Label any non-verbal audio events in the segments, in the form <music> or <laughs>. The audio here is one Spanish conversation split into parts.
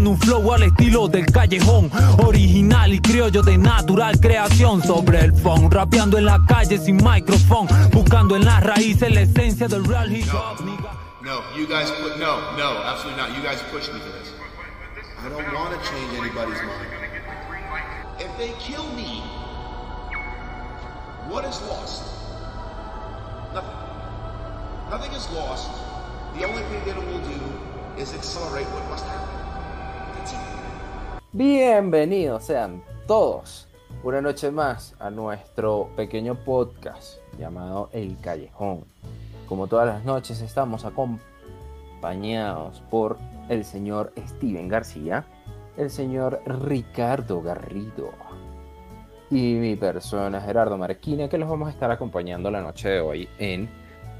con un flow al estilo del callejón. Original y criollo de natural creación sobre el phone. Rapeando en la calle sin micrófono. Buscando en las raíces la esencia del real hip hop. No, you guys put no, no, absolutely not. You guys pushed me to this. I don't want to change anybody's mind. If they kill me, what is lost? Nothing. Nothing is lost. The only thing that it will do is accelerate what must happen. Bienvenidos sean todos una noche más a nuestro pequeño podcast llamado El Callejón. Como todas las noches estamos acompañados por el señor Steven García, el señor Ricardo Garrido y mi persona Gerardo Marquina que los vamos a estar acompañando la noche de hoy en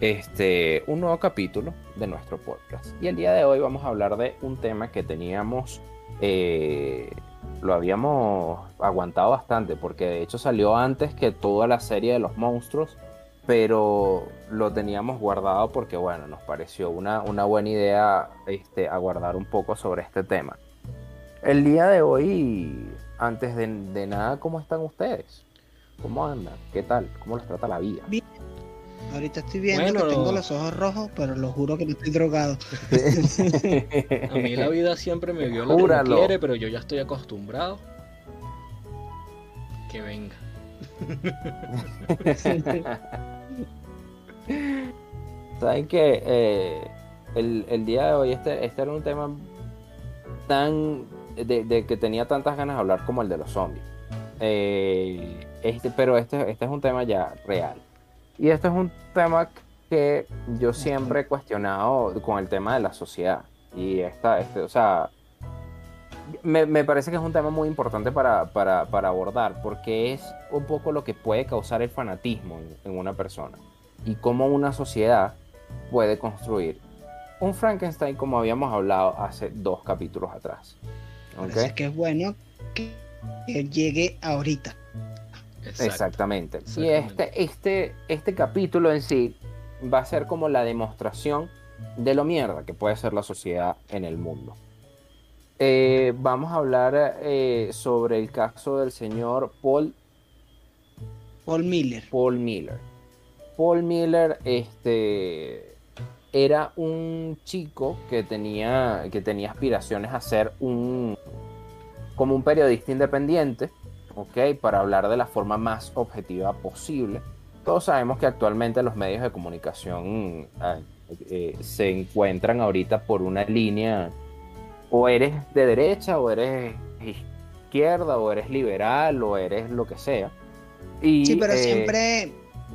este un nuevo capítulo de nuestro podcast. Y el día de hoy vamos a hablar de un tema que teníamos eh, lo habíamos aguantado bastante porque de hecho salió antes que toda la serie de los monstruos pero lo teníamos guardado porque, bueno, nos pareció una, una buena idea este, aguardar un poco sobre este tema. El día de hoy, antes de, nada, ¿cómo están ustedes? ¿Cómo andan? ¿Qué tal? ¿Cómo les trata la vida? Bien. Ahorita estoy viendo Bueno. que tengo los ojos rojos, pero lo juro que no estoy drogado. <laughs> A mí la vida siempre me viola como Júralo. quiere, pero yo ya estoy acostumbrado. Que venga. <laughs> Saben que eh, el, el día de hoy este, este era un tema tan de, de que tenía tantas ganas de hablar como el de los zombies. Eh, este, pero este, este es un tema ya real. Y este es un tema que yo siempre he cuestionado con el tema de la sociedad. Y esta, este, o sea, me, me parece que es un tema muy importante para, para- para abordar, porque es un poco lo que puede causar el fanatismo en, en una persona. Y cómo una sociedad puede construir un Frankenstein como habíamos hablado hace dos capítulos atrás. ¿Ok? Parece que es bueno que llegue ahorita. Exacto. Exactamente. Y este, este, este capítulo en sí va a ser como la demostración de lo mierda que puede ser la sociedad en el mundo. Eh, vamos a hablar eh, sobre el caso del señor Paul, Paul Miller. Paul Miller. Paul Miller este, era un chico que tenía, que tenía aspiraciones a ser un, como un periodista independiente, ¿ok? Para hablar de la forma más objetiva posible. Todos sabemos que actualmente los medios de comunicación ah, eh, se encuentran ahorita por una línea, o eres de derecha, o eres izquierda, o eres liberal, o eres lo que sea. Y, Sí, pero eh, siempre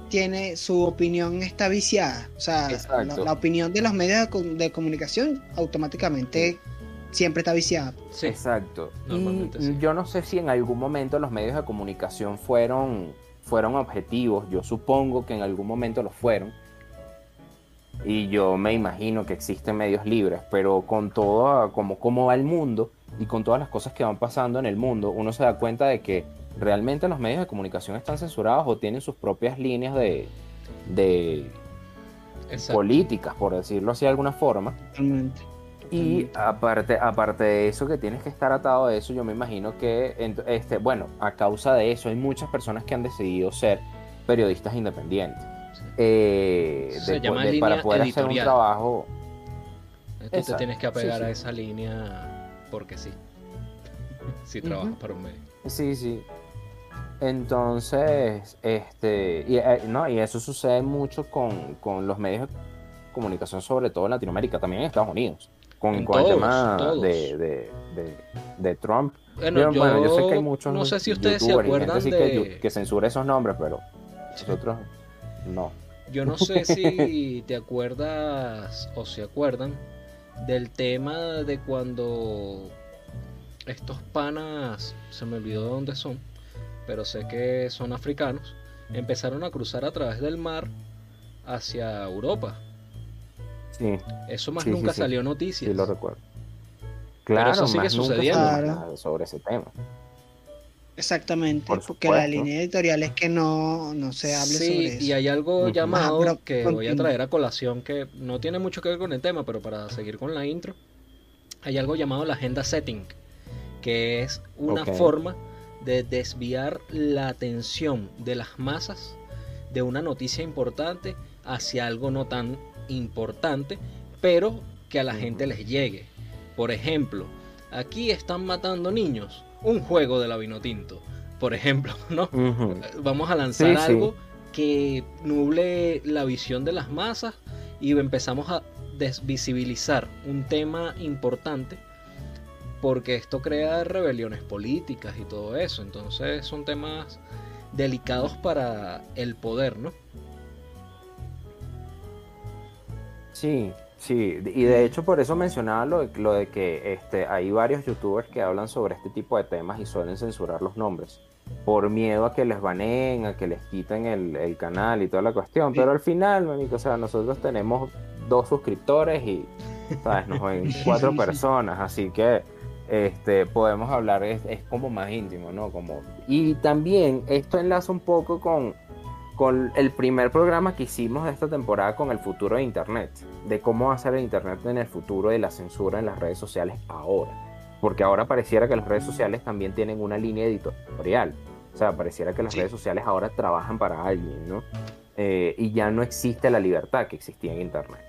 tiene su opinión está viciada. O sea, la, opinión de los medios de comunicación automáticamente siempre está viciada. Sí. Exacto. Y sí. yo no sé si en algún momento los medios de comunicación fueron, fueron objetivos. Yo supongo que en algún momento lo fueron. Y yo me imagino que existen medios libres, pero con todo como cómo va el mundo y con todas las cosas que van pasando en el mundo, uno se da cuenta de que realmente los medios de comunicación están censurados o tienen sus propias líneas de, de Exacto. políticas, por decirlo así de alguna forma. Totalmente. Y aparte, aparte de eso, que tienes que estar atado a eso, yo me imagino que, este, bueno, a causa de eso, hay muchas personas que han decidido ser periodistas independientes. Sí. Eh, Se de- llama de- línea para poder hacer un trabajo. Tú te tienes que apegar sí, sí. a esa línea porque sí. <laughs> Si trabajas para un medio. Sí, sí. Entonces, este, y, eh, no, y eso sucede mucho con, con los medios de comunicación, sobre todo en Latinoamérica, también en Estados Unidos, con, con el tema todos. de, de- de- de Trump. Bueno, Yo, yo, bueno, yo sé que hay muchos no sé si ustedes se acuerdan así que, de... que censura esos nombres, pero nosotros no. Yo no sé si te acuerdas o se acuerdan del tema de cuando estos panas, se me olvidó de dónde son, pero sé que son africanos, empezaron a cruzar a través del mar hacia Europa. Sí, Eso más Sí, nunca sí. salió noticias. sí lo recuerdo. Claro, eso sigue más sucediendo. Claro. nada sobre ese tema. Exactamente, Por porque la línea editorial es que no, no se hable Sí, sobre eso. y hay algo llamado Ajá, pero que voy a traer a colación que no tiene mucho que ver con el tema, pero para seguir con la intro, hay algo llamado la agenda setting, que es una forma de desviar la atención de las masas de una noticia importante hacia algo no tan importante, pero que a la gente les llegue. Por ejemplo, aquí están matando niños, un juego de la Vinotinto, por ejemplo, <laughs> ¿no? Vamos a lanzar Sí, sí. algo que nuble la visión de las masas y empezamos a desvisibilizar un tema importante porque esto crea rebeliones políticas y todo eso. Entonces son temas delicados para el poder, ¿no? Sí, sí, y de hecho por eso mencionaba lo de, lo de que este, hay varios youtubers que hablan sobre este tipo de temas y suelen censurar los nombres, por miedo a que les baneen, a que les quiten el, el canal y toda la cuestión, Sí. pero al final, manico, o sea, nosotros tenemos dos suscriptores y, ¿sabes? Nos ven <laughs> cuatro personas, así que este, podemos hablar, es, es como más íntimo, ¿no? Como, y también esto enlaza un poco con con el primer programa que hicimos de esta temporada con el futuro de Internet, de cómo va a ser el Internet en el futuro de la censura en las redes sociales ahora. Porque ahora pareciera que las redes sociales también tienen una línea editorial. O sea, pareciera que las Sí. redes sociales ahora trabajan para alguien, ¿no? Eh, y ya no existe la libertad que existía en Internet.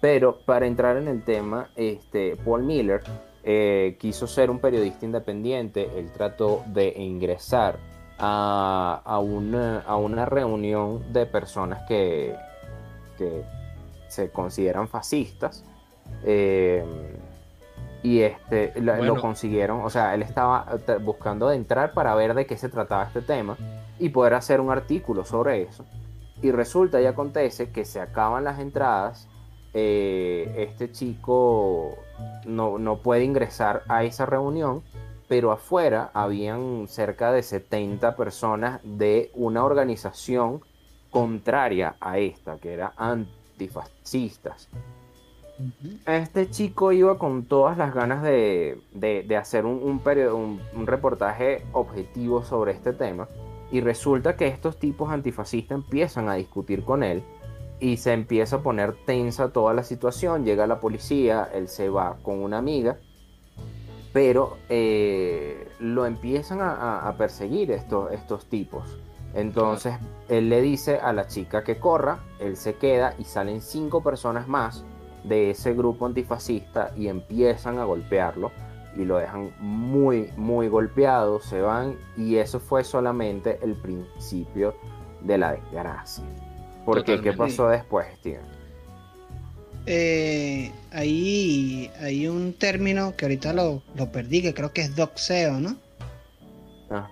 Pero para entrar en el tema, este, Paul Miller eh, quiso ser un periodista independiente. Él trató de ingresar a, a una, a una reunión de personas que, que se consideran fascistas. eh, y este Bueno. lo consiguieron, o sea, él estaba eh, buscando de entrar para ver de qué se trataba este tema y poder hacer un artículo sobre eso. Y resulta y acontece que se acaban las entradas, eh, este chico no, no puede ingresar a esa reunión, pero afuera habían cerca de 70 personas de una organización contraria a esta, que era antifascistas. Este chico iba con todas las ganas de, de- de hacer un, un, perio- un- un reportaje objetivo sobre este tema. Y resulta que estos tipos antifascistas empiezan a discutir con él y se empieza a poner tensa toda la situación. Llega la policía, él se va con una amiga, pero eh, lo empiezan a, perseguir estos, estos tipos. Entonces él le dice a la chica que corra, él se queda y salen cinco personas más de ese grupo antifascista y empiezan a golpearlo y lo dejan muy, muy golpeado, se van y eso fue solamente el principio de la desgracia. Porque, ¿qué Totalmente. pasó después, Steven? Eh, ahí hay un término que ahorita lo, lo perdí, que creo que es doxeo, ¿no? Ajá.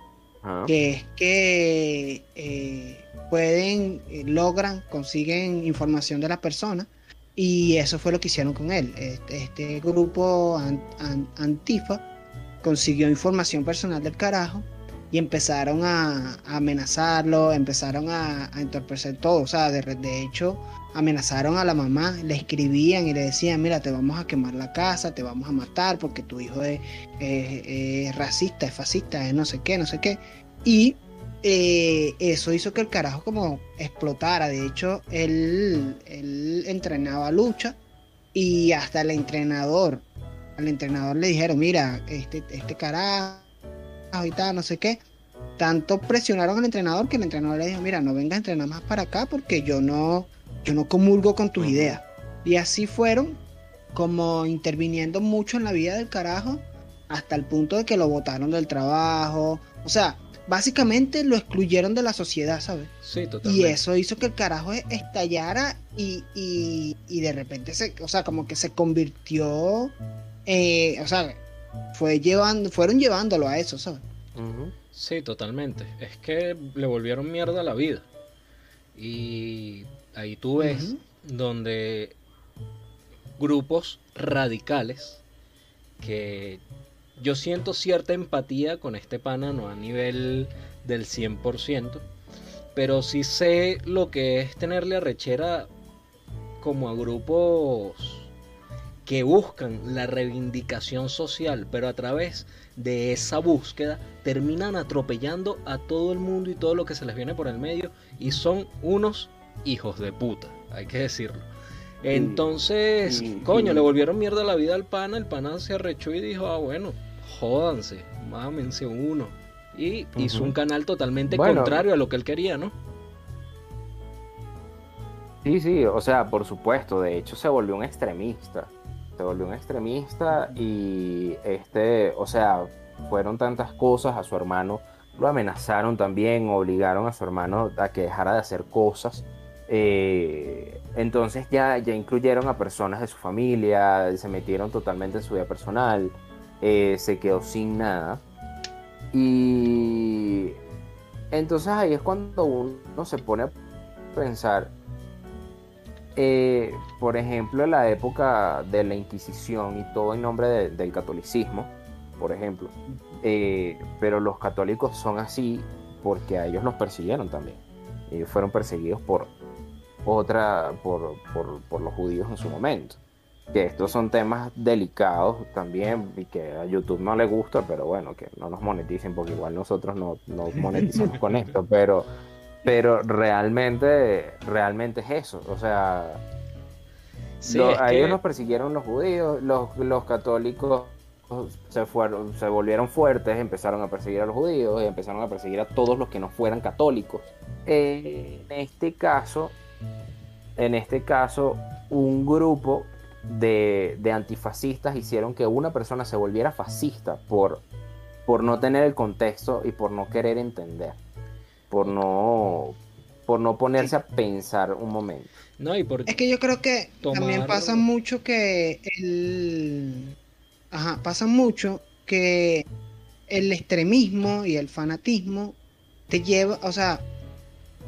Que es que eh, pueden, eh, logran, consiguen información de la persona y eso fue lo que hicieron con él. Este, este grupo an- an- Antifa consiguió información personal del carajo y empezaron a, a amenazarlo, empezaron a, a entorpecer todo. O sea, de, de hecho, amenazaron a la mamá, le escribían y le decían, mira, te vamos a quemar la casa, te vamos a matar porque tu hijo es, racista, es fascista, es no sé qué, no sé qué. Y eh, eso hizo que el carajo como explotara. De hecho, él, él entrenaba lucha y hasta el entrenador, al entrenador le dijeron, mira, este, este carajo y tal, no sé qué. Tanto presionaron al entrenador que el entrenador le dijo, mira, no vengas a entrenar más para acá porque yo no, yo no comulgo con tus ideas. Y así fueron como interviniendo mucho en la vida del carajo hasta el punto de que lo botaron del trabajo. O sea, básicamente lo excluyeron de la sociedad, ¿sabes? Sí, Y totalmente. eso hizo que el carajo estallara y, y, y de repente se, o sea, como que se convirtió, eh, o sea, fue llevando, fueron llevándolo a eso, ¿sabes? Sí, totalmente. Es que le volvieron mierda a la vida. Y ahí tú ves donde grupos radicales que yo siento cierta empatía con este pana, no a nivel del 100%, pero sí sé lo que es tenerle arrechera como a grupos que buscan la reivindicación social, pero a través de esa búsqueda terminan atropellando a todo el mundo y todo lo que se les viene por el medio y son unos hijos de puta, hay que decirlo. Entonces, y- coño, y- le volvieron mierda la vida al pana, el pana se arrechó y dijo, ah, bueno, jódanse, mámense uno. Y hizo un canal totalmente Bueno. contrario a lo que él quería, ¿no? Sí, sí, o sea, por supuesto, de hecho se volvió un extremista. Se volvió un extremista y este, o sea, fueron tantas cosas a su hermano, lo amenazaron también, obligaron a su hermano a que dejara de hacer cosas. Eh, entonces ya, ya incluyeron a personas de su familia, se metieron totalmente en su vida personal, eh, se quedó sin nada. Y entonces ahí es cuando uno se pone a pensar, eh, por ejemplo, en la época de la Inquisición y todo en nombre de- del catolicismo, por ejemplo, eh, pero los católicos son así porque a ellos los persiguieron también. Ellos fueron perseguidos por otra, por, por- por los judíos en su momento. Que estos son temas delicados también y que a YouTube no le gusta, pero bueno, que no nos moneticen porque igual nosotros no, no <laughs> monetizamos con esto, pero, pero realmente, realmente es eso. O sea, Sí, a que- ellos los persiguieron los judíos, los, los católicos se fueron, se volvieron fuertes, empezaron a perseguir a los judíos y empezaron a perseguir a todos los que no fueran católicos. Eh, en este caso, en este caso, un grupo de, de antifascistas hicieron que una persona se volviera fascista por, por no tener el contexto y por no querer entender, por no, por no ponerse a pensar un momento. No, y Es que yo creo que también pasa mucho que el... Ajá, pasa mucho que el extremismo y el fanatismo te lleva, o sea,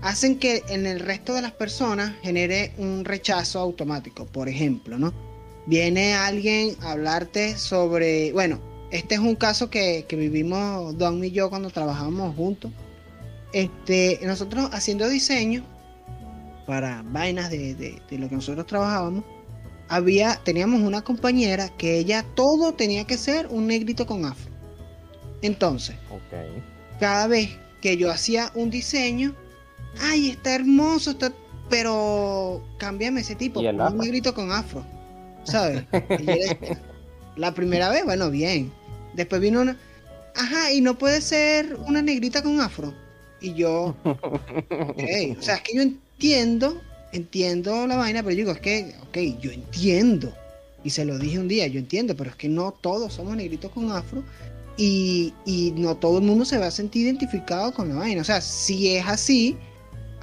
hacen que en el resto de las personas genere un rechazo automático. Por ejemplo, ¿no? Viene alguien a hablarte sobre, bueno, este es un caso que, que vivimos Don y yo cuando trabajábamos juntos. Este, nosotros haciendo diseño para vainas de, de- de lo que nosotros trabajábamos, había, teníamos una compañera que ella todo tenía que ser un negrito con afro. Entonces, cada vez que yo hacía un diseño, ay, está hermoso, está, pero cámbiame ese tipo, ¿Y el pon un negrito con afro, ¿sabes? La primera vez, bueno, bien. Después vino una, ajá, y no puede ser una negrita con afro. Y yo, ok, o sea, es que yo entiendo, entiendo la vaina, pero yo digo, es que, ok, yo entiendo. Y se lo dije un día, yo entiendo, pero es que no todos somos negritos con afro y, y no todo el mundo se va a sentir identificado con la vaina. O sea, si es así,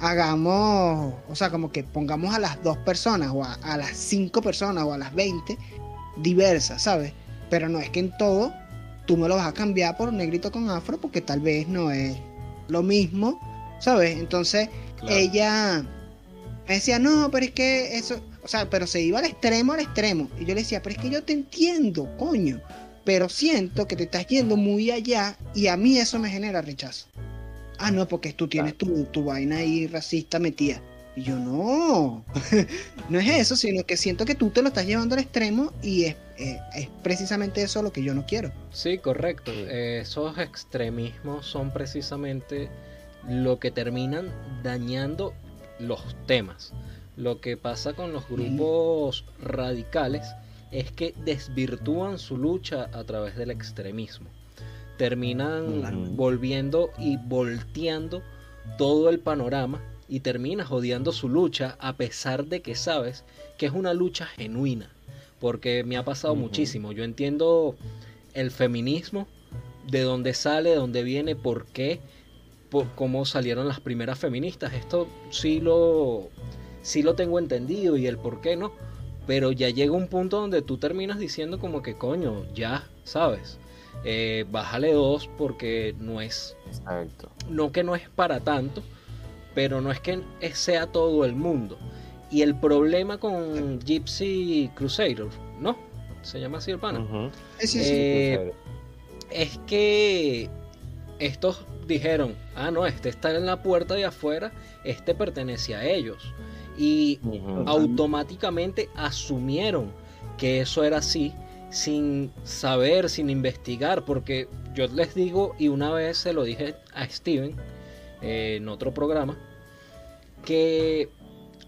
hagamos, o sea, como que pongamos a las dos personas o a, a las cinco personas o a las 20 diversas, ¿sabes? Pero no es que en todo tú me lo vas a cambiar por un negrito con afro porque tal vez no es lo mismo, ¿sabes? Entonces Claro. ella me decía, no, pero es que eso, o sea, pero se iba al extremo, al extremo. Y yo le decía, pero es que yo te entiendo, coño. Pero siento que te estás yendo muy allá y a mí eso me genera rechazo. Ah, no, porque tú tienes tu, tu vaina ahí racista metida. Y yo, no, <laughs> no es eso, sino que siento que tú te lo estás llevando al extremo y es, eh, es precisamente eso lo que yo no quiero. Sí, correcto. Eh, esos extremismos son precisamente lo que terminan dañando los temas. Lo que pasa con los grupos radicales es que desvirtúan su lucha a través del extremismo. Terminan volviendo y volteando todo el panorama y terminas odiando su lucha a pesar de que sabes que es una lucha genuina. Porque me ha pasado muchísimo. Yo entiendo el feminismo, de dónde sale, de dónde viene, por qué, por cómo salieron las primeras feministas. Esto sí lo, sí lo tengo entendido y el por qué no. Pero ya llega un punto donde tú terminas diciendo como que coño, ya, ¿sabes? Eh, bájale dos porque no es, Exacto. no que no es para tanto, pero no es que sea todo el mundo. Y el problema con Gypsy Crusader, ¿no? Se llama así el pana. Ujú. Sí, sí, sí. Eh, es que estos dijeron, ah, no, este está en la puerta de afuera, este pertenece a ellos. Y automáticamente asumieron que eso era así sin saber, sin investigar, porque yo les digo, y una vez se lo dije a Steven eh, en otro programa, que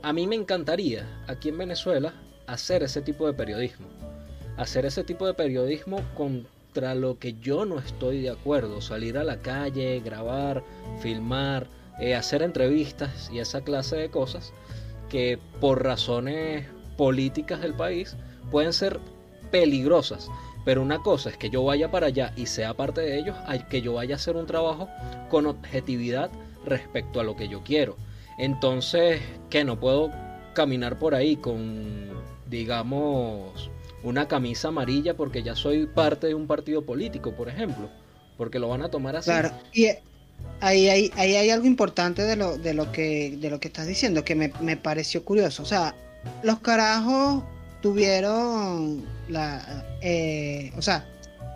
a mí me encantaría aquí en Venezuela hacer ese tipo de periodismo. Hacer ese tipo de periodismo contra lo que yo no estoy de acuerdo. Salir a la calle, grabar, filmar, eh, hacer entrevistas y esa clase de cosas que por razones políticas del país pueden ser peligrosas. Pero una cosa es que yo vaya para allá y sea parte de ellos, hay que yo vaya a hacer un trabajo con objetividad respecto a lo que yo quiero. Entonces, que no puedo caminar por ahí con, digamos, una camisa amarilla porque ya soy parte de un partido político, por ejemplo, porque lo van a tomar así. Claro, y ahí hay, ahí hay algo importante de lo, de lo, que, de lo que estás diciendo que me, me pareció curioso. O sea, los carajos tuvieron la, eh, o sea,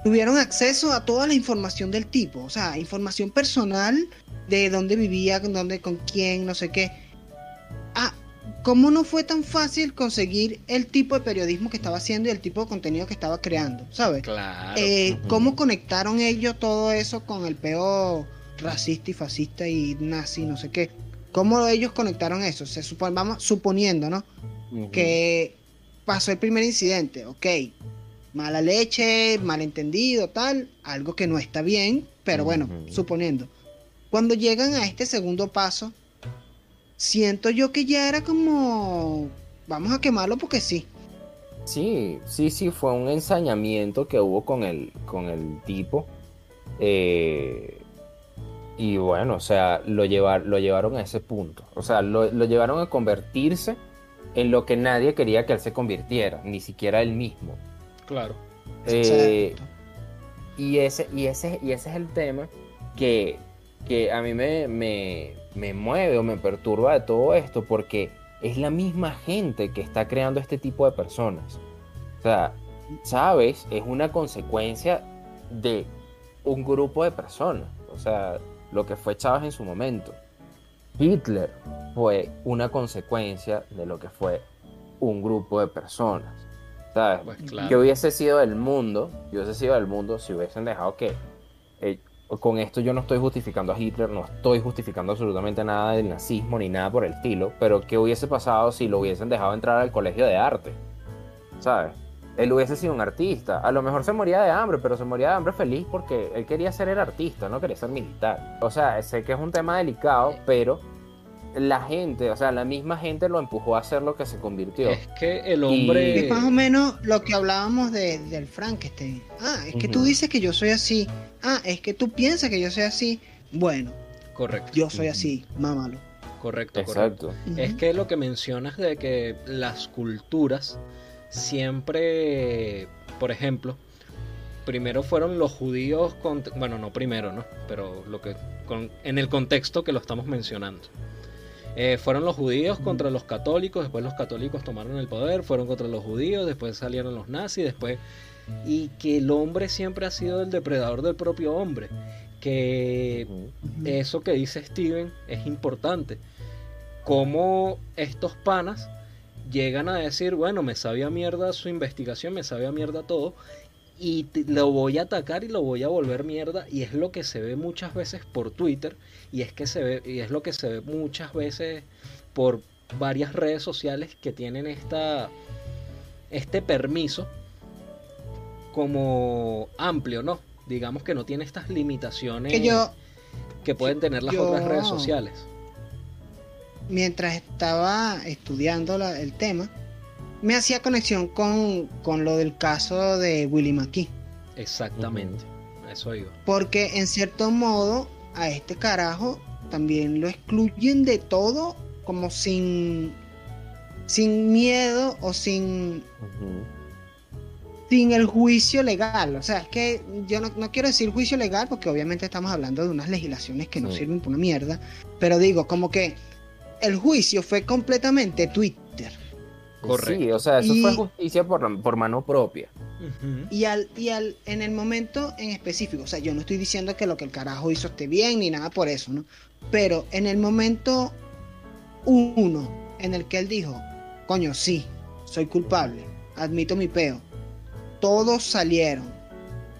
tuvieron acceso a toda la información del tipo, o sea, información personal de dónde vivía, dónde, con quién, no sé qué. Ah, ¿cómo no fue tan fácil conseguir el tipo de periodismo que estaba haciendo y el tipo de contenido que estaba creando, ¿sabes? Claro. Eh, ¿Cómo conectaron ellos todo eso con el peo racista y fascista y nazi, no sé qué? ¿Cómo ellos conectaron eso? Se supone, vamos suponiendo, ¿no? Que pasó el primer incidente, ok, mala leche, malentendido, tal, algo que no está bien, pero bueno, suponiendo. Cuando llegan a este segundo paso, siento yo que ya era como, vamos a quemarlo porque sí. Sí, sí, sí, fue un ensañamiento que hubo con el, con el tipo. Eh, y bueno, o sea, lo, llevar, lo llevaron a ese punto. O sea, lo, lo llevaron a convertirse en lo que nadie quería que él se convirtiera, ni siquiera él mismo. Claro. Eh, y, ese, y, ese, y ese es el tema que, que a mí me, me, me, mueve o me perturba de todo esto, porque es la misma gente que está creando este tipo de personas. O sea, Chávez es una consecuencia de un grupo de personas. O sea, lo que fue Chávez en su momento. Hitler fue una consecuencia de lo que fue un grupo de personas. ¿Sabes? Pues claro. Que hubiese sido el mundo, que hubiese sido el mundo si hubiesen dejado que. eh, con esto yo no estoy justificando a Hitler, no estoy justificando absolutamente nada del nazismo ni nada por el estilo, pero ¿qué hubiese pasado si lo hubiesen dejado entrar al colegio de arte? ¿Sabes? Él hubiese sido un artista. A lo mejor se moría de hambre, pero se moría de hambre feliz porque él quería ser el artista, no quería ser militar. O sea, sé que es un tema delicado, pero la gente, o sea, la misma gente lo empujó a hacer lo que se convirtió. Es que el hombre. Es más o menos lo que hablábamos de, del Frankenstein. Ah, es que tú dices que yo soy así. Ah, es que tú piensas que yo soy así. Bueno, Correcto, yo soy así, mámalo. correcto, correcto. Exacto. Es Ujú. que lo que mencionas de que las culturas siempre, por ejemplo, primero fueron los judíos, con, bueno, no primero, ¿no? Pero lo que con- en el contexto que lo estamos mencionando. Eh, fueron los judíos contra los católicos, después los católicos tomaron el poder, fueron contra los judíos, después salieron los nazis, después... Y que el hombre siempre ha sido el depredador del propio hombre. Que eso que dice Steven es importante. Cómo estos panas llegan a decir, bueno, me sabía mierda su investigación, me sabía mierda todo, y te- lo voy a atacar y lo voy a volver mierda, y es lo que se ve muchas veces por Twitter, y es que se ve, y es lo que se ve muchas veces por varias redes sociales que tienen esta este permiso como amplio, ¿no? Digamos que no tiene estas limitaciones Que yo, que pueden tener las Yo- otras redes sociales. Mientras estaba estudiando la- el tema, me hacía conexión con, con lo del caso de Willie McKee. Exactamente. A eso iba. Porque en cierto modo a este carajo también lo excluyen de todo como sin, sin miedo o sin, sin el juicio legal. O sea, es que yo no, no quiero decir juicio legal porque obviamente estamos hablando de unas legislaciones que no Sí. sirven para una mierda. Pero digo, como que el juicio fue completamente Twitter. Correcto. Sí, o sea, eso Y- fue justicia por, por mano propia. Y al, y al, en el momento en específico, o sea, yo no estoy diciendo que lo que el carajo hizo esté bien ni nada por eso, ¿no? Pero en el momento uno en el que él dijo, coño, sí, soy culpable, admito mi peo, todos salieron,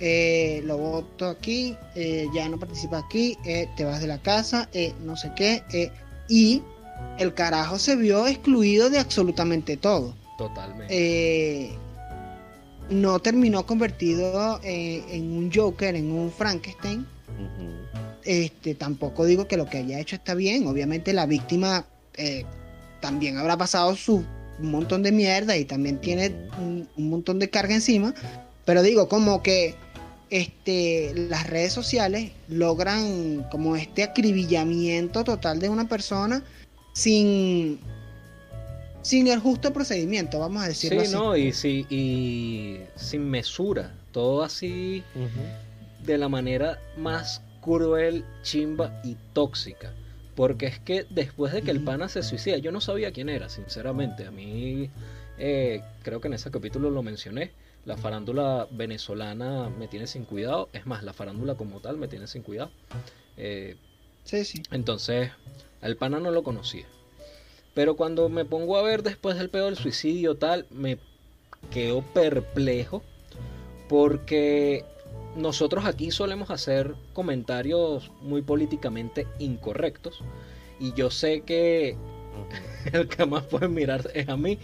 eh, lo voto aquí, eh, ya no participas aquí, eh, te vas de la casa, eh, no sé qué, eh, y el carajo se vio excluido de absolutamente todo. Totalmente. Eh, no terminó convertido eh, en un Joker, en un Frankenstein. Este, tampoco digo que lo que haya hecho está bien. Obviamente la víctima eh, también habrá pasado su un montón de mierda y también tiene un montón de carga encima. Pero digo, como que este, las redes sociales logran como este acribillamiento total de una persona sin, sin el justo procedimiento, vamos a Sí, decirlo así. no, y, sí, y sin mesura. Todo así de la manera más cruel, chimba y tóxica. Porque es que después de que el pana se suicida, yo no sabía quién era, sinceramente. A mí, eh, creo que en ese capítulo lo mencioné. La farándula venezolana me tiene sin cuidado. Es más, la farándula como tal me tiene sin cuidado. Eh, Sí, sí. entonces, al pana no lo conocía. Pero cuando me pongo a ver después del del suicidio tal, me quedo perplejo porque nosotros aquí solemos hacer comentarios muy políticamente incorrectos y yo sé que <laughs> el que más puede mirar es a mí.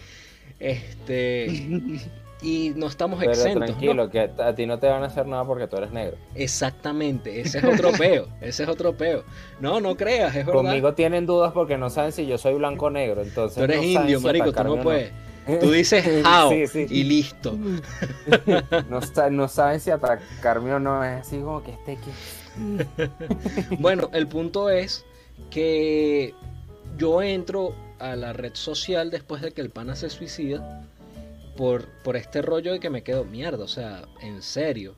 Este, <laughs> y no estamos Pero exentos. ¿no? tranquilo, que a ti no te van a hacer nada porque tú eres negro. Exactamente, ese es otro peo, <laughs> ese es otro peo. No, no creas, es verdad. Conmigo tienen dudas porque no saben si yo soy blanco o negro. Entonces Tú eres no indio, si marico, tú no puedes. Tú <laughs> dices how Sí, sí. y listo. <laughs> No, sa- no saben si atacarme o no. Es así como que este que. Bueno, el punto es que yo entro a la red social después de que el pana se suicida por, por este rollo de que me quedo mierda, o sea, en serio.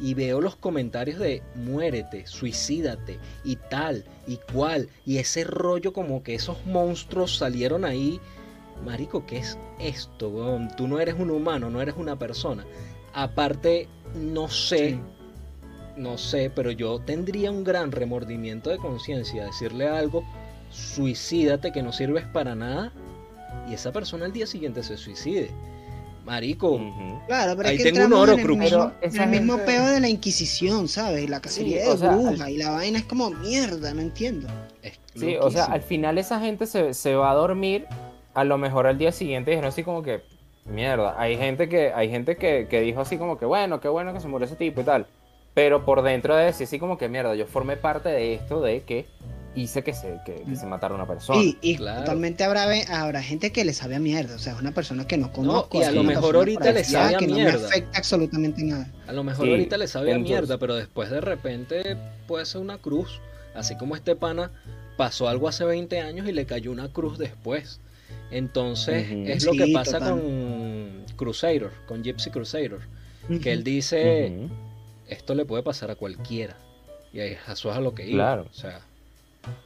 Y veo los comentarios de muérete, suicídate y tal y cual. Y ese rollo como que esos monstruos salieron ahí. Marico, ¿qué es esto? weón? Tú no eres un humano, no eres una persona. Aparte, no sé, Sí. no sé, pero yo tendría un gran remordimiento de conciencia decirle algo, suicídate que no sirves para nada y esa persona al día siguiente se suicide. Marico. Claro, pero Ahí es que tengo un oro, en el Cruz. mismo, Pero esa en el mismo gente- peo de la Inquisición, ¿sabes? La cacería Sí, de o sea, brujas al- y la vaina es como mierda, no entiendo. es Sí, o sea, al final esa gente se, se va a dormir, a lo mejor al día siguiente dijeron así como que, mierda, hay gente que, hay gente que, que dijo así como que, bueno, qué bueno que se murió ese tipo y tal. Pero por dentro de decir así como que, mierda, yo formé parte de esto de que hice que se, que, que se matara una persona. Y, y Claro. totalmente habrá, habrá gente que le sabe a mierda, o sea, es una persona que no conozco. y a lo mejor ahorita le sabe a que no mierda. me afecta absolutamente nada. A lo mejor Sí, ahorita le sabe a mierda, pero después de repente puede ser una cruz. Así como este pana pasó algo hace 20 años y le cayó una cruz después. Entonces es lo Sí, que pasa total. con Crusader, con Gypsy Crusader. Que él dice, esto le puede pasar a cualquiera. Y ahí eso es a lo que iba. Claro. O sea,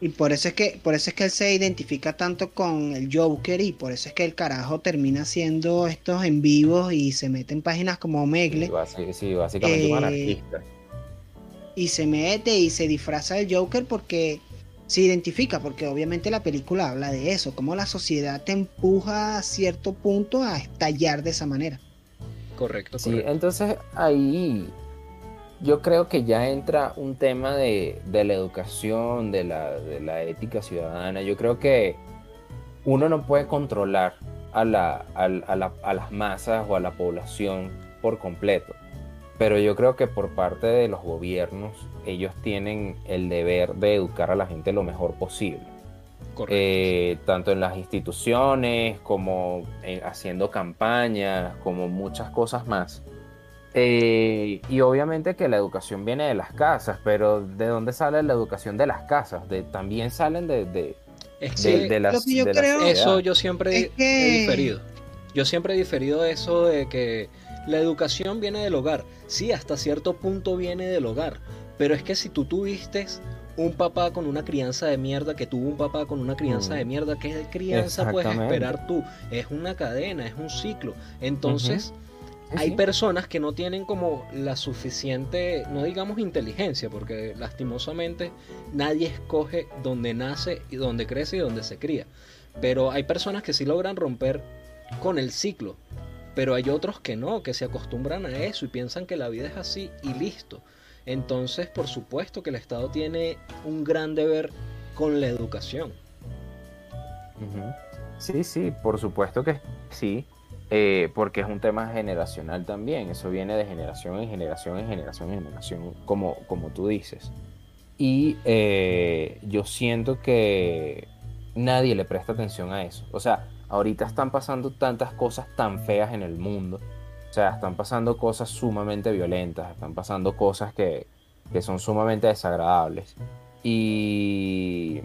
Y por eso es que, por eso es que él se identifica tanto con el Joker y por eso es que el carajo termina haciendo estos en vivos y se mete en páginas como Sí, Omegle sí, básicamente un Eh, anarquista. y se mete y se disfraza del Joker porque se identifica, porque obviamente la película habla de eso, cómo la sociedad te empuja a cierto punto a estallar de esa manera. correcto, Sí, correcto. entonces ahí yo creo que ya entra un tema de, de la educación, de la, de la ética ciudadana. Yo creo que uno no puede controlar a, la, a la- a las masas o a la población por completo. Pero yo creo que por parte de los gobiernos, ellos tienen el deber de educar a la gente lo mejor posible. correcto. Eh, tanto en las instituciones como en- haciendo campañas, como muchas cosas más. Eh, y obviamente que la educación viene de las casas, pero ¿de dónde sale la educación de las casas? De, también salen de, de, es de- que de las lo que yo de la creo- sociedad. eso yo siempre Es que- he diferido. Yo siempre he diferido eso de que la educación viene del hogar. Sí, hasta cierto punto viene del hogar. Pero es que si tú tuviste un papá con una crianza de mierda, que tuvo un papá con una crianza Mm. de mierda, ¿qué crianza puedes esperar tú? Es una cadena, es un ciclo. Entonces, Sí, hay sí. personas que no tienen como la suficiente, no digamos inteligencia, porque lastimosamente nadie escoge dónde nace y dónde crece y dónde se cría. Pero hay personas que sí logran romper con el ciclo. Pero hay otros que no, que se acostumbran a eso y piensan que la vida es así y listo. Entonces, por supuesto que el Estado tiene un gran deber con la educación. Sí, sí, por supuesto que sí, eh, porque es un tema generacional también, eso viene de generación en generación en generación en generación, como, como tú dices. Y eh, yo siento que nadie le presta atención a eso. O sea, ahorita están pasando tantas cosas tan feas en el mundo, o sea, están pasando cosas sumamente violentas, están pasando cosas que, que son sumamente desagradables. Y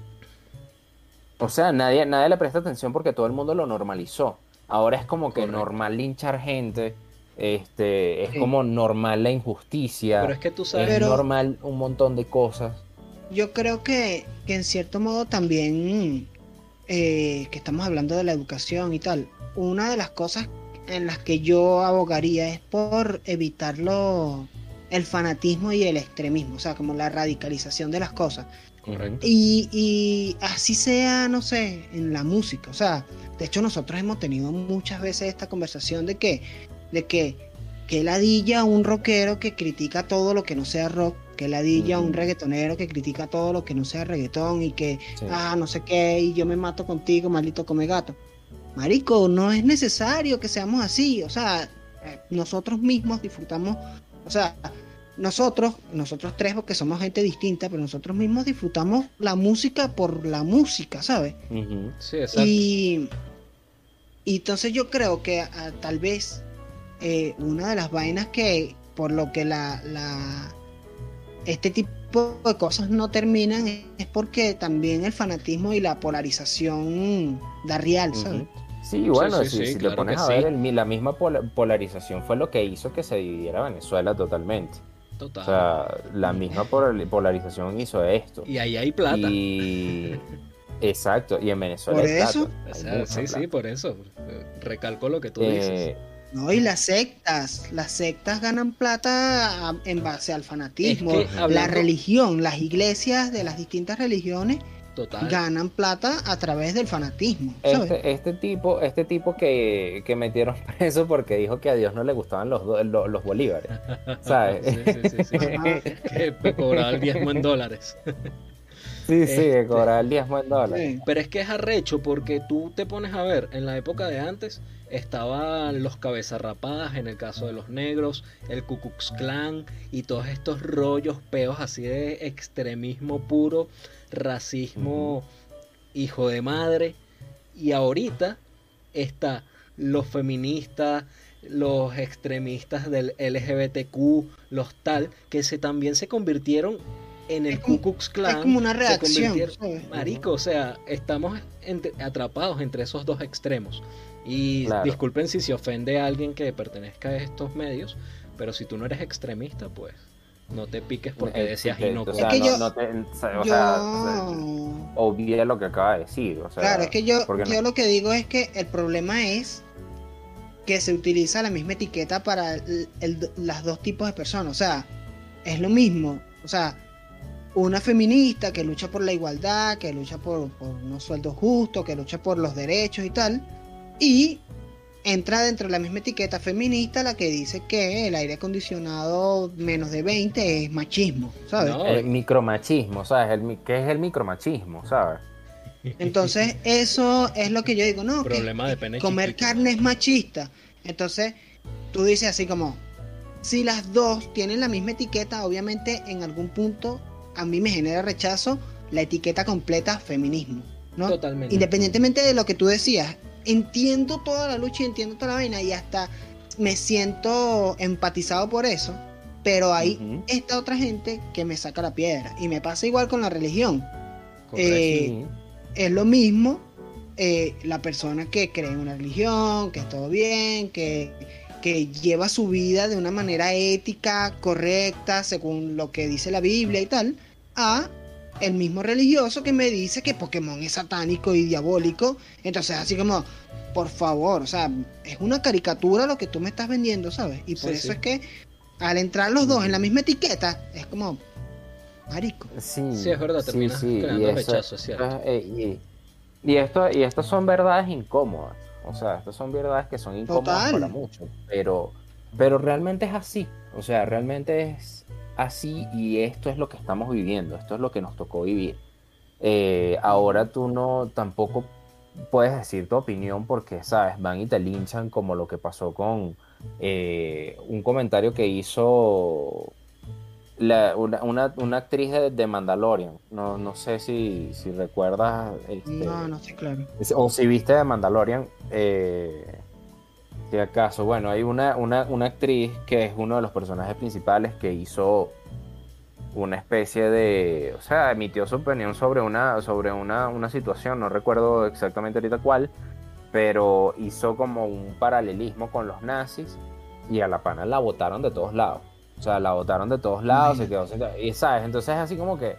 o sea, nadie, nadie le presta atención porque todo el mundo lo normalizó. Ahora es como que Correcto. normal linchar gente, este, es Sí. como normal la injusticia, Pero es que tú es sabes, Pero- normal un montón de cosas. Yo creo que, que en cierto modo también, eh, que estamos hablando de la educación y tal, una de las cosas en las que yo abogaría es por evitarlo el fanatismo y el extremismo, o sea, como la radicalización de las cosas. Correcto. Y, y así sea, no sé, en la música. O sea, de hecho nosotros hemos tenido muchas veces esta conversación de que, de que, que ladilla un rockero que critica todo lo que no sea rock, que ladilla un Ujú. reggaetonero que critica todo lo que no sea reggaetón y que, Sí. ah, no sé qué, y yo me mato contigo, maldito come gato. Marico, no es necesario que seamos así. O sea, eh, nosotros mismos disfrutamos, o sea, nosotros, nosotros tres, porque somos gente distinta, pero nosotros mismos disfrutamos la música por la música, ¿sabes? Sí, exacto. Y, y entonces yo creo que ah, tal vez eh, una de las vainas que, por lo que la, la este tipo de cosas no terminan es, porque también el fanatismo y la polarización da real, ¿sabes? Sí, bueno, sí, si, sí, si te pones a sí. ver, el la misma pola- polarización fue lo que hizo que se dividiera Venezuela totalmente. Total. O sea, la misma polar- polarización hizo esto. y ahí hay plata. Y <laughs> exacto, y en Venezuela Por hay eso, plata, O hay sea, mucha sí, sí, por eso. Recalco lo que tú Eh, dices. No, y las sectas, las sectas ganan plata a- en base al fanatismo. Es que La religión, las iglesias de las distintas religiones Total. ganan plata a través del fanatismo, ¿sabes? Este, este tipo, este tipo que, que metieron <laughs> preso porque dijo que a Dios no le gustaban los, do- los bolívares. ¿Sabes? <laughs> Sí, sí, sí, <laughs> que cobraba el diezmo en dólares. Sí, sí, Este- que cobraba el diezmo en dólares. Sí. Pero es que es arrecho porque tú te pones a ver, en la época de antes estaban los cabezas rapadas, en el caso de los negros, el Ku Klux Klan y todos estos rollos peos así de extremismo puro, racismo hijo de madre. Y ahorita está los feministas, los extremistas del LGBTQ, los tal, que se también se convirtieron en el Ku Klux Klan. Es como una se reacción, convirtieron- ¿sabes? Marico, o sea, estamos entre- atrapados entre esos dos extremos. Y Claro. disculpen si se ofende a alguien que pertenezca a estos medios, pero si tú no eres extremista, pues no te piques porque Eh, decías inocuo. o sea, Es que no- yo- no te- o sea, o Yo... sea, obvia lo que acaba de decir. O sea, Claro, es que yo, no- yo lo que digo es que el problema es que se utiliza la misma etiqueta para el- el- las dos tipos de personas. O sea, es lo mismo. O sea, una feminista que lucha por la igualdad, que lucha por, por unos sueldos justos, que lucha por los derechos y tal. Y entra dentro de la misma etiqueta feminista la que dice que el aire acondicionado menos de 20 es machismo, ¿sabes? No, el micromachismo, ¿sabes? El, ¿Qué es el micromachismo, ¿sabes? Entonces, eso es lo que yo digo, ¿no? Que- Problema de pene comer chiquito. carne es machista. Entonces, tú dices así como, si las dos tienen la misma etiqueta, obviamente en algún punto a mí me genera rechazo la etiqueta completa feminismo, ¿no? Totalmente. Independientemente de lo que tú decías, entiendo toda la lucha y entiendo toda la vaina y hasta me siento empatizado por eso, pero hay Ujú. esta otra gente que me saca la piedra y me pasa igual con la religión eh, es lo mismo eh, la persona que cree en una religión, que es todo bien, que, que lleva su vida de una manera ética, correcta, según lo que dice la Biblia y tal, a el mismo religioso que me dice que Pokémon es satánico y diabólico. Entonces, así como, por favor, o sea, es una caricatura lo que tú me estás vendiendo, ¿sabes? Y por Sí, eso sí. es que al entrar los dos en la misma etiqueta, es como, marico. Sí, Sí, es verdad, terminas creando y rechazo, es cierto. eh, y, y esto, y estas son verdades incómodas. O sea, estas son verdades que son incómodas Total. para muchos. Pero, pero realmente es así. O sea, realmente es así y esto es lo que estamos viviendo. Esto es lo que nos tocó vivir. Eh, ahora tú no tampoco puedes decir tu opinión porque, ¿sabes? Van y te linchan como lo que pasó con eh, un comentario que hizo la- una, una- una actriz de, de Mandalorian. No, no sé si, si recuerdas. este, No, no estoy claro. o si viste de Mandalorian, eh, si acaso, bueno, hay una, una, una actriz que es uno de los personajes principales que hizo una especie de, o sea, emitió su opinión sobre una, sobre una, una situación, no recuerdo exactamente ahorita cuál, pero hizo como un paralelismo con los nazis y a la pana la votaron de todos lados. O sea, la votaron de todos lados, se quedó sin- Y sabes, entonces es así como que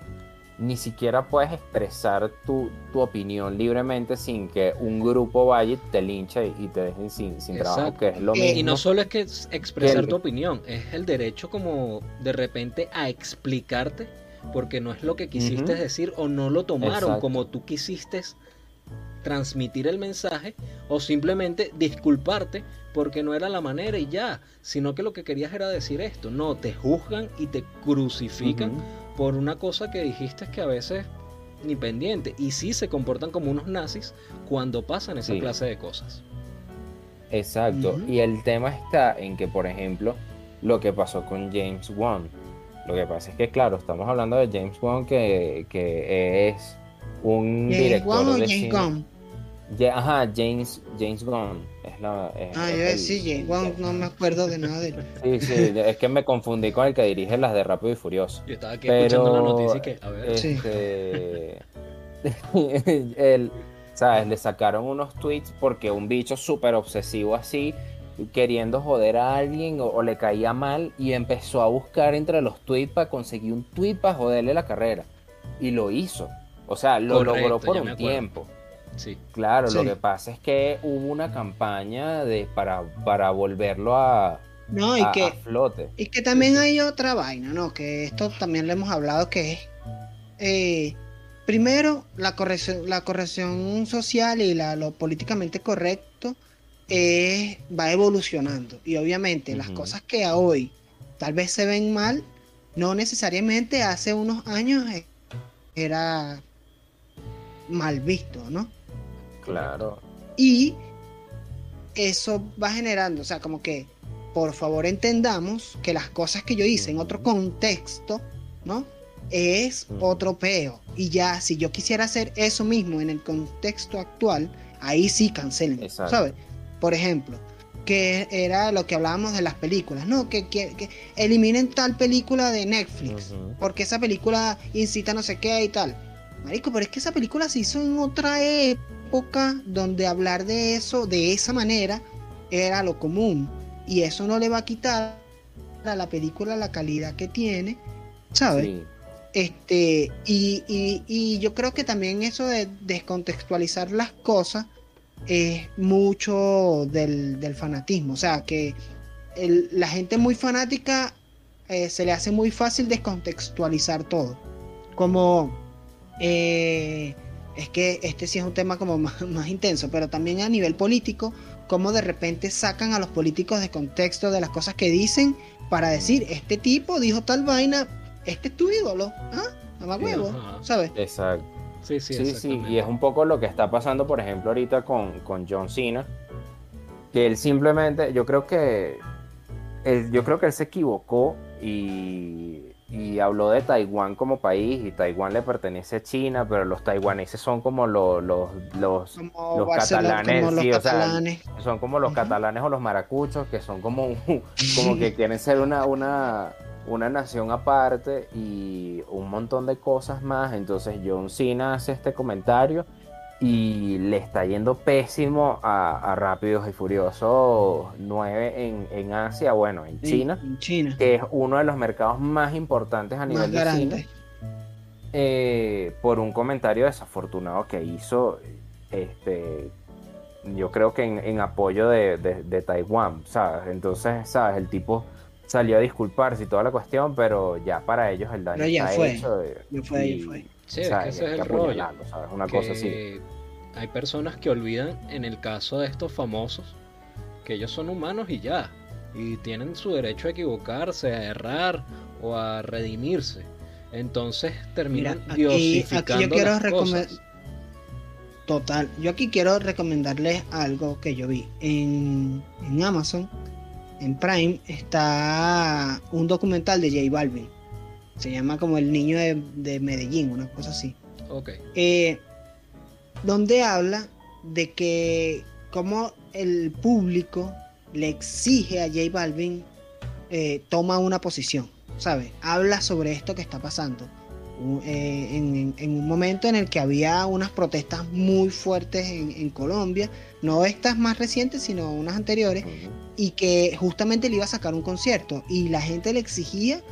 ni siquiera puedes expresar tu, tu opinión libremente sin que un grupo vaya y te linche y te dejen sin, sin trabajo, que es lo Eh, mismo. Y no solo es que es expresar Que- tu opinión, es el derecho como de repente a explicarte porque no es lo que quisiste decir o no lo tomaron Exacto. como tú quisiste transmitir el mensaje o simplemente disculparte porque no era la manera y ya, sino que lo que querías era decir esto. No, te juzgan y te crucifican. Por una cosa que dijiste que a veces ni pendiente y sí se comportan como unos nazis cuando pasan esa Sí. clase de cosas. Exacto. Y el tema está en que, por ejemplo, lo que pasó con James Wan. Lo que pasa es que, claro, estamos hablando de James Wan que, que es un James director Wan o de James cine- Gunn. Ya- ajá, James, James Gunn. Es la, es- Ah, es yo el- sí, James Wan, no me acuerdo de nada de él. <laughs> Sí, sí, es que me confundí con el que dirige las de Rápido y Furioso. Yo estaba aquí Pero, escuchando la noticia y que, a ver, Sí. Este, <laughs> el, ¿sabes? Le sacaron unos tweets porque un bicho súper obsesivo así, queriendo joder a alguien o, o le caía mal y empezó a buscar entre los tweets para conseguir un tweet para joderle la carrera. Y lo hizo. O sea, lo Correcto, logró por un acuerdo. tiempo. Sí. Claro, lo que pasa es que hubo una campaña de, para, para volverlo a, No, y a- flote. y que también hay otra vaina, ¿no? Que esto también lo hemos hablado, que es, eh, primero, la corrección, la corrección social y la, lo políticamente correcto eh, va evolucionando. Y obviamente las cosas que a hoy tal vez se ven mal, no necesariamente hace unos años eh, era mal visto, ¿no? Claro. Y eso va generando, o sea, como que por favor entendamos que las cosas que yo hice en otro contexto, ¿no? Es otro peo. Y ya, si yo quisiera hacer eso mismo en el contexto actual, ahí sí cancelen, Exacto. ¿sabes? Por ejemplo, que era lo que hablábamos de las películas, ¿no? Que, que, que eliminen tal película de Netflix, porque esa película incita no sé qué y tal. Marico, pero es que esa película se hizo en otra época donde hablar de eso de esa manera era lo común. Y eso no le va a quitar a la película la calidad que tiene, ¿sabes? Sí. Este, y, y- y yo creo que también eso de descontextualizar las cosas es mucho del, del fanatismo. O sea, que el- la gente muy fanática eh, se le hace muy fácil descontextualizar todo. Como eh, es que este sí es un tema como <laughs> más, más intenso, pero también a nivel político, como de repente sacan a los políticos de contexto de las cosas que dicen para decir, este tipo dijo tal vaina, este es tu ídolo, ¿ah? Mamá huevo. ¿sabes? Exacto. Sí, sí, Sí, sí, y es un poco lo que está pasando, por ejemplo, ahorita con, con John Cena, que él simplemente, yo creo que, él- yo creo que él se equivocó y, y habló de Taiwán como país, y Taiwán le pertenece a China, pero los taiwaneses son como los, los, los, Como los catalanes, como los sí, o sea, catalanes. son como los catalanes o los maracuchos, que son como, <laughs> como que <laughs> quieren ser una, una, una nación aparte y un montón de cosas más. Entonces John Cena hace este comentario y le está yendo pésimo a, a Rápidos y Furiosos 9 en, en Asia, bueno, en China, En China. que es uno de los mercados más importantes a nivel Más de cine eh, por un comentario desafortunado que hizo, este, yo creo que en, en apoyo de, de- de Taiwán, ¿sabes? Entonces, ¿sabes? El tipo salió a disculparse y toda la cuestión, pero ya para ellos el daño Pero ya está fue. hecho. eh, Ya fue, y, ya fue. Sí, es ¿sabes? que ese hay es que el rollo. ¿sabes? Una cosa así. que hay personas que olvidan en el caso de estos famosos que ellos son humanos y ya y tienen su derecho a equivocarse, a errar o a redimirse. Entonces terminan Mira, aquí- aquí yo diosificando quiero las recomendar- cosas. Total. Yo aquí quiero recomendarles algo que yo vi. En, en Amazon, en Prime, está un documental de J Balvin. Se llama como El Niño de, de Medellín, una cosa así. Ok. Eh, donde habla de que como el público le exige a J Balvin eh, toma una posición, ¿sabes? Habla sobre esto que está pasando. Eh, en, en un momento en el que había unas protestas muy fuertes en, en Colombia, no estas más recientes, sino unas anteriores, y que justamente le iba a sacar un concierto y la gente le exigía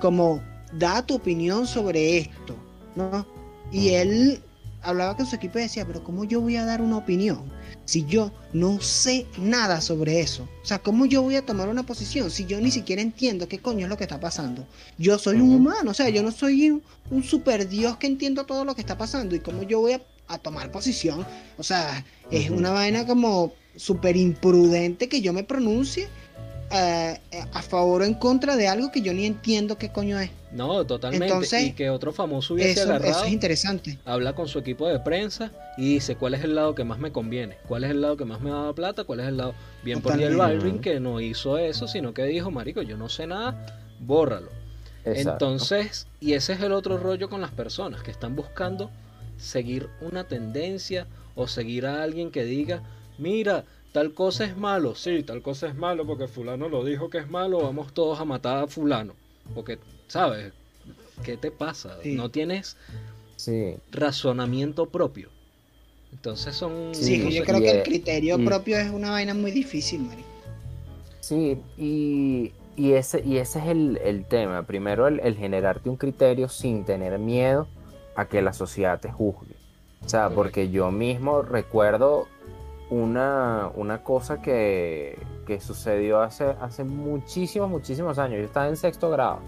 como da tu opinión sobre esto, ¿no? Y él hablaba con su equipo y decía, pero ¿cómo yo voy a dar una opinión si yo no sé nada sobre eso? O sea, ¿cómo yo voy a tomar una posición si yo ni siquiera entiendo qué coño es lo que está pasando? Yo soy un humano, o sea, yo no soy un, un super dios que entiendo todo lo que está pasando y cómo yo voy a, a tomar posición. O sea, es una vaina como súper imprudente que yo me pronuncie eh, a favor o en contra de algo que yo ni entiendo qué coño es. No, totalmente. Entonces, y que otro famoso hubiese Eso, agarrado, eso es interesante. habla con su equipo de prensa y dice cuál es el lado que más me conviene, cuál es el lado que más me da plata, cuál es el lado. Bien por Totalmente. Balvin que no hizo eso, sino que dijo, marico, yo no sé nada, bórralo. Exacto. Entonces, y ese es el otro rollo con las personas que están buscando seguir una tendencia o seguir a alguien que diga, mira, tal cosa es malo, sí, tal cosa es malo porque fulano lo dijo que es malo, vamos todos a matar a fulano. Porque, ¿sabes? ¿Qué te pasa? Sí. No tienes Sí. razonamiento propio. Entonces son... Sí, no yo sé, creo que el criterio y- propio es una vaina muy difícil, Mari. Sí, y, y ese, y ese es el, el tema. Primero, el, el generarte un criterio sin tener miedo a que la sociedad te juzgue. O sea, Correcto. porque yo mismo recuerdo una, una cosa que, que sucedió hace, hace muchísimos, muchísimos años. Yo estaba en sexto grado.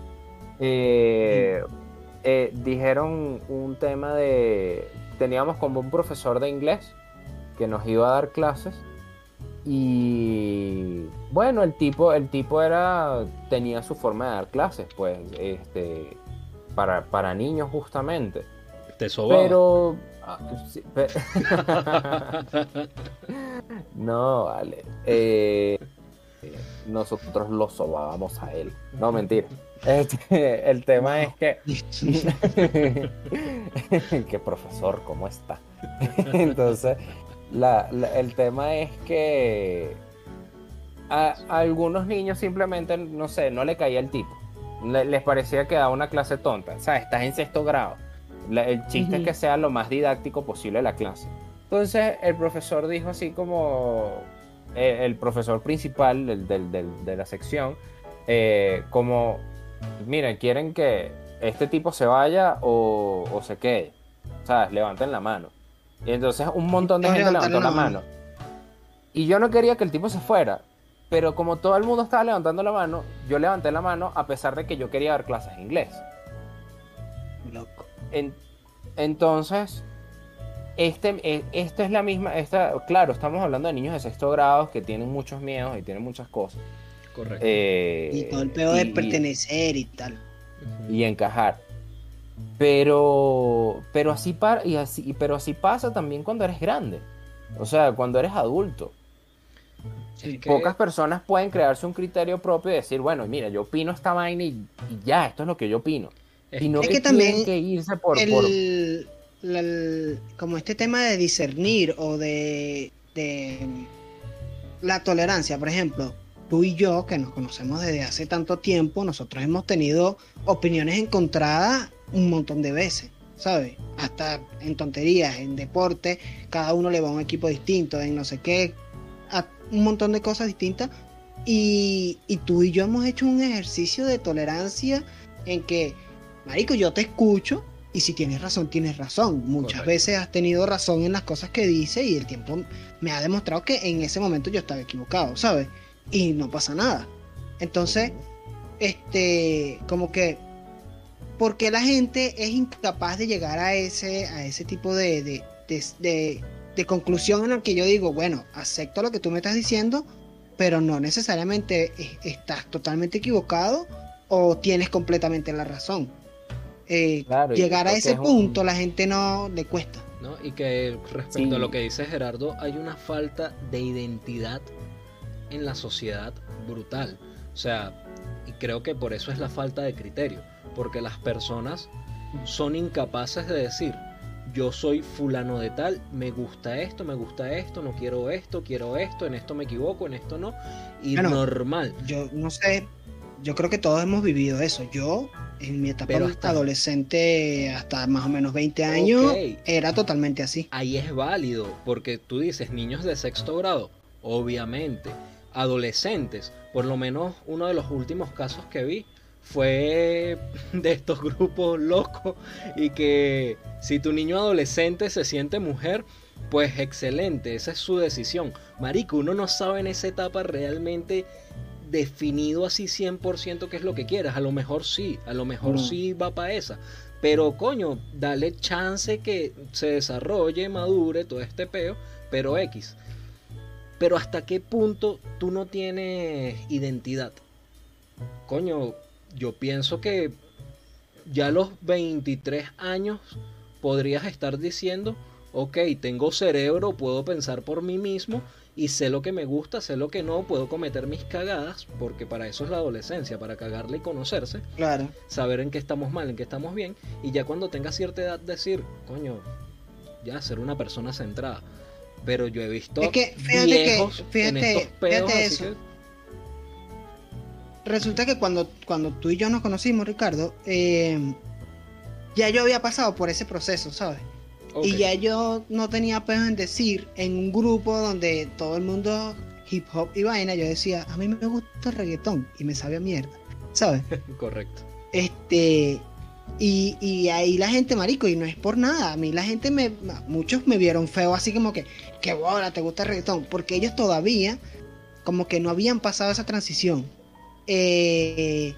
Eh, eh, dijeron un tema de... Teníamos como un profesor de inglés que nos iba a dar clases y bueno, el tipo, el tipo era, tenía su forma de dar clases, pues, este, para, para niños justamente. Te sobaba. Pero, ah, sí, pe- <laughs> no, vale. Eh, eh, nosotros lo sobábamos a él. No, mentira. Este, el tema es que, <laughs> que profesor, ¿cómo está? <laughs> Entonces, la- la- el tema es que a, a algunos niños simplemente, no sé, no le caía el tipo. Le- les parecía que daba una clase tonta. O sea, estás en sexto grado. La- el chiste es que sea lo más didáctico posible la clase. Entonces, el profesor dijo así como, eh, el profesor principal del- del- del- de la sección, eh, como, miren, ¿quieren que este tipo se vaya o, o se quede? O sea, levanten la mano. Y entonces un montón de gente levantó la mano. mano. Y yo no quería que el tipo se fuera. Pero como todo el mundo estaba levantando la mano, yo levanté la mano a pesar de que yo quería dar clases de inglés. Loco. En- entonces, este, eh, esta es la misma, esta, claro, estamos hablando de niños de sexto grado que tienen muchos miedos y tienen muchas cosas. Correcto. Eh, Y todo el peor de pertenecer y tal. Y encajar. Pero, pero así pa- y así, pero así pasa también cuando eres grande. O sea, cuando eres adulto. Que- Pocas personas pueden crearse un criterio propio y decir, bueno, mira, yo opino esta vaina y, y ya, esto es lo que yo opino. es Y no Es que, que también tienen que irse por, por- el, la- el- como este tema de discernir o de, de la tolerancia, por ejemplo, tú y yo que nos conocemos desde hace tanto tiempo, nosotros hemos tenido opiniones encontradas un montón de veces, ¿sabes? Hasta en tonterías, en deporte, cada uno le va a un equipo distinto, en no sé qué, a un montón de cosas distintas. Y, y tú y yo hemos hecho un ejercicio de tolerancia en que, Marico, yo te escucho y si tienes razón, tienes razón. Muchas Correcto. veces has tenido razón en las cosas que dices y el tiempo me ha demostrado que en ese momento yo estaba equivocado, ¿sabes? Y no pasa nada. Entonces, este, como que, ¿por qué la gente es incapaz de llegar a ese, a ese tipo de, de, de, de- de conclusión en la que yo digo, bueno, acepto lo que tú me estás diciendo, pero no necesariamente es- estás totalmente equivocado o tienes completamente la razón? Eh, Claro, llegar a ese es un- punto la gente no le cuesta. ¿no? Y que respecto Sí. a lo que dice Gerardo, hay una falta de identidad en la sociedad brutal. O sea, y creo que por eso es la falta de criterio, porque las personas son incapaces de decir, yo soy fulano de tal, me gusta esto, me gusta esto, no quiero esto, quiero esto, en esto me equivoco, en esto no, y Bueno, normal. Yo no sé, yo creo que todos hemos vivido eso. Yo, en mi etapa Pero hasta- adolescente, hasta más o menos 20 años, era totalmente así. ahí es válido, porque tú dices niños de sexto grado, obviamente, adolescentes, por lo menos uno de los últimos casos que vi fue <laughs> de estos grupos locos y que si tu niño adolescente se siente mujer, pues excelente, esa es su decisión. Marico, uno no sabe en esa etapa realmente definido así 100% qué es lo que quieras, a lo mejor sí, a lo mejor No. sí va para esa. Pero coño, dale chance que se desarrolle, madure todo este peo, pero X. Pero hasta qué punto tú no tienes identidad. Coño, yo pienso que ya a los 23 años podrías estar diciendo, ok, tengo cerebro, puedo pensar por mí mismo y sé lo que me gusta, sé lo que no, puedo cometer mis cagadas, porque para eso es la adolescencia, para cagarle y conocerse Claro. saber en qué estamos mal, en qué estamos bien, y ya cuando tengas cierta edad decir, coño, ya ser una persona centrada. Pero yo he visto Es que, fíjate viejos que- en fíjate- estos pedos, fíjate eso. que- Resulta que cuando, cuando tú y yo nos conocimos, Ricardo, eh, ya yo había pasado por ese proceso, ¿sabes? Y ya yo no tenía peor en decir en un grupo donde todo el mundo hip hop y vaina, yo decía, a mí me gusta el reggaetón y me sabe a mierda, ¿sabes? <laughs> correcto. Este, y, y ahí la gente, marico, y no es por nada, a mí la gente me, muchos me vieron feo, así como que, que bola, te gusta el reggaetón, porque ellos todavía, como que no habían pasado esa transición. Eh,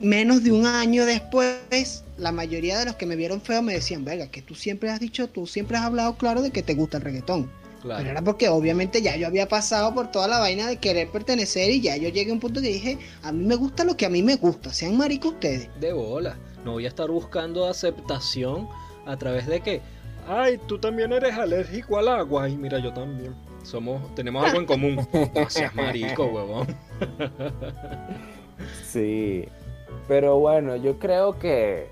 menos de un año después, la mayoría de los que me vieron feo me decían, verga, que tú siempre has dicho, tú siempre has hablado claro de que te gusta el reggaetón. Pero Claro. era porque obviamente ya yo había pasado por toda la vaina de querer pertenecer y ya yo llegué a un punto que dije, a mí me gusta lo que a mí me gusta, sean maricos ustedes. De bola. No voy a estar buscando aceptación a través de que, ay, tú también eres alérgico al agua. Y mira, yo también. Somos, tenemos algo en común. <laughs> No seas marico, huevón. <laughs> Sí, pero bueno, yo creo que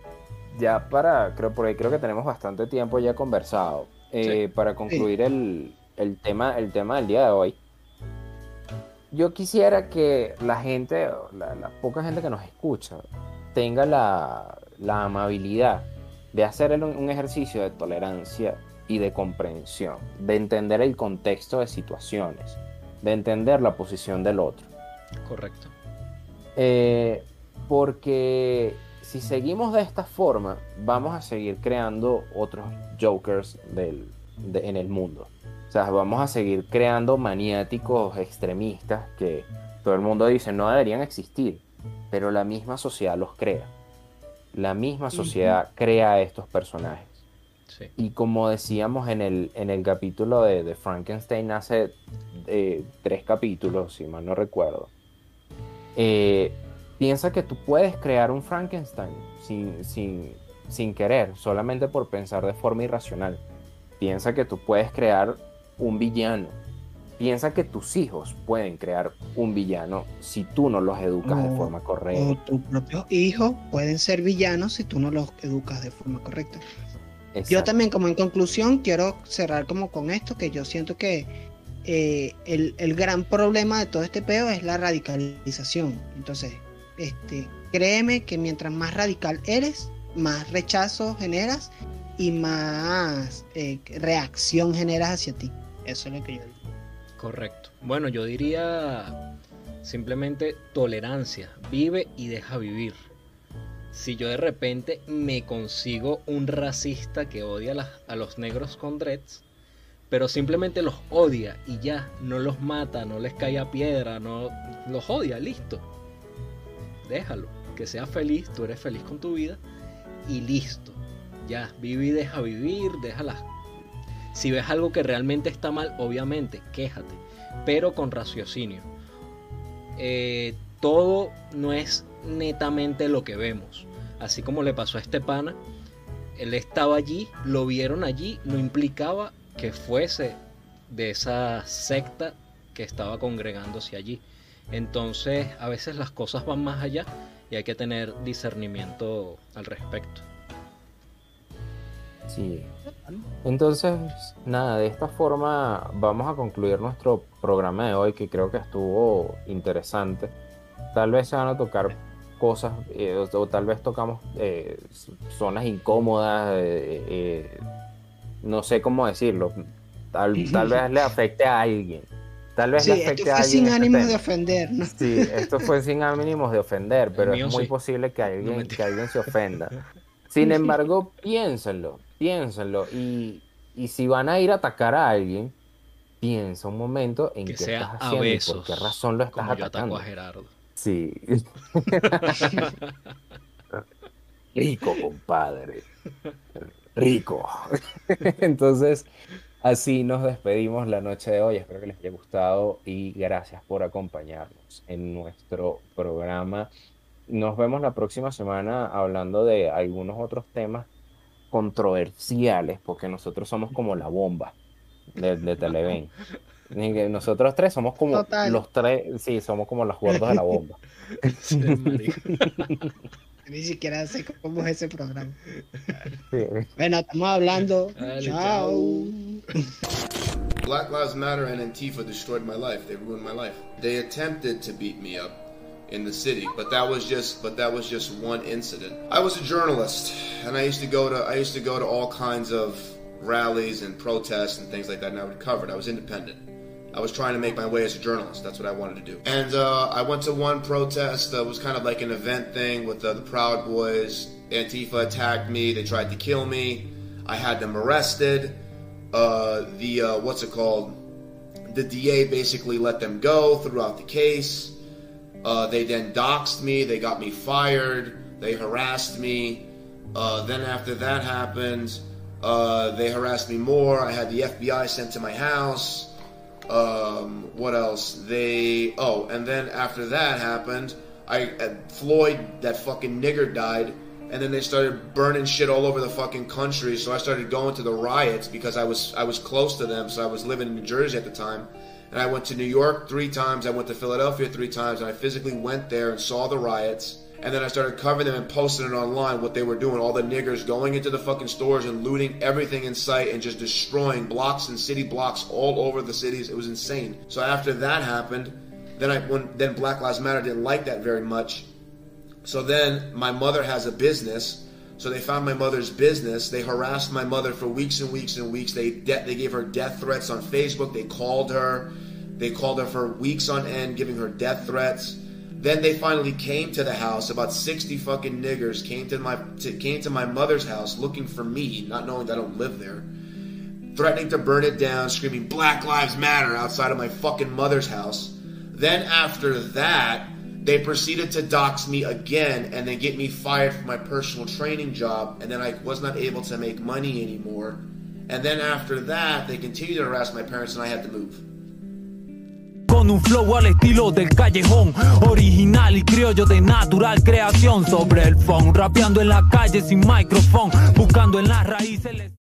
ya para, creo, porque creo que tenemos bastante tiempo ya conversado. Eh, Para concluir el, el tema, el tema del día de hoy, yo quisiera que la gente, la, la poca gente que nos escucha, tenga la, la amabilidad de hacer un ejercicio de tolerancia y de comprensión, de entender el contexto de situaciones, de entender la posición del otro. Correcto. Eh, porque si seguimos de esta forma, vamos a seguir creando otros jokers del, de- en el mundo. O sea, vamos a seguir creando maniáticos extremistas que todo el mundo dice no deberían existir, pero la misma sociedad los crea. La misma sociedad crea a estos personajes. Sí. Y como decíamos en el, en el capítulo de, de Frankenstein hace eh, tres capítulos, si mal no recuerdo, eh, piensa que tú puedes crear un Frankenstein sin, sin, sin querer, solamente por pensar de forma irracional. Piensa que tú puedes crear un villano. Piensa que tus hijos pueden crear un villano si tú no los educas de O- forma O correcta. tus propios hijos pueden ser villanos si tú no los educas de forma correcta. Yo también, como en conclusión, quiero cerrar como con esto, que yo siento que eh, el, el gran problema de todo este peo es la radicalización. Entonces, este, créeme que mientras más radical eres, más rechazo generas y más eh, reacción generas hacia ti. Eso es lo que yo digo. Correcto. Bueno, yo diría simplemente tolerancia. Vive y deja vivir. Si yo de repente me consigo un racista que odia a, las- los negros con dreads, pero simplemente los odia y ya, no los mata, no les cae a piedra, no los odia, listo. Déjalo, que sea feliz, tú eres feliz con tu vida y listo. Ya, vive y deja vivir, déjalas si ves algo que realmente está mal, obviamente, quéjate, pero con raciocinio. Eh, todo no es netamente lo que vemos. Así como le pasó a este pana, él estaba allí, lo vieron allí, no implicaba que fuese de esa secta que estaba congregándose allí. Entonces, a veces las cosas van más allá y hay que tener discernimiento al respecto. Sí. Entonces, nada, de esta forma vamos a concluir nuestro programa de hoy que creo que estuvo interesante. Tal vez se van a tocar cosas eh, o, o tal vez tocamos eh, zonas incómodas, eh, eh, no sé cómo decirlo. Tal, tal vez le afecte a alguien. Tal vez Sí, le esto afecte a fue alguien. sin este ánimo de ofender, ¿no? Sí, esto fue sin ánimos de ofender, pero es muy sí. posible que alguien, que alguien se ofenda. <laughs> Sin embargo, piénsenlo, piénsenlo. Y, y si van a ir a atacar a alguien, piensa un momento en Que qué sea estás haciendo y besos. por qué razón lo estás Como yo ataco atacando. a Gerardo. Sí. <laughs> Rico, compadre. Rico. <laughs> Entonces, así nos despedimos la noche de hoy. Espero que les haya gustado y gracias por acompañarnos en nuestro programa. Nos vemos la próxima semana hablando de algunos otros temas controversiales, porque nosotros somos como la bomba de, de Televen. Nosotros tres somos como Total. los tres, sí, somos como los gordos de la bomba. Sí. <laughs> Ni siquiera sé cómo es ese programa. Sí. Bueno, estamos hablando. Dale, Chao. Black Lives Matter and Antifa destroyed my life. They ruined my life. They attempted to beat me up in the city, but that was just but that was just one incident. I was a journalist and I used to go to I used to go to all kinds of rallies and protests and things like that and I would cover it. I was independent. I was trying to make my way as a journalist. That's what I wanted to do. And uh, I went to one protest. It was kind of like an event thing with uh, the Proud Boys. Antifa attacked me. They tried to kill me. I had them arrested. Uh, the uh, what's it called? The DA basically let them go throughout the case. Uh, they then doxed me. They got me fired. They harassed me. Uh, then after that happened, uh, they harassed me more. I had the FBI sent to my house. Um, what else? They oh, and then after that happened, I uh, Floyd, that fucking nigger died, and then they started burning shit all over the fucking country. So I started going to the riots because I was I was close to them. So I was living in New Jersey at the time, and I went to New York three times. I went to Philadelphia three times, and I physically went there and saw the riots. And then I started covering them and posting it online what they were doing. All the niggers going into the fucking stores and looting everything in sight and just destroying blocks and city blocks all over the cities. It was insane. So after that happened, then I when then Black Lives Matter didn't like that very much. So then my mother has a business. So they found my mother's business. They harassed my mother for weeks and weeks and weeks. They de- they gave her death threats on Facebook. They called her. They called her for weeks on end, giving her death threats. Then they finally came to the house. About sixty fucking niggers came to my to, came to my mother's house looking for me, not knowing that I don't live there, threatening to burn it down, screaming "Black Lives Matter" outside of my fucking mother's house. Then after that, they proceeded to dox me again and then get me fired from my personal training job, and then I was not able to make money anymore. And then after that, they continued to harass my parents, and I had to move. Con un flow al estilo del callejón, original y criollo de natural creación sobre el phone, rapeando en la calle sin micrófono, buscando en las raíces.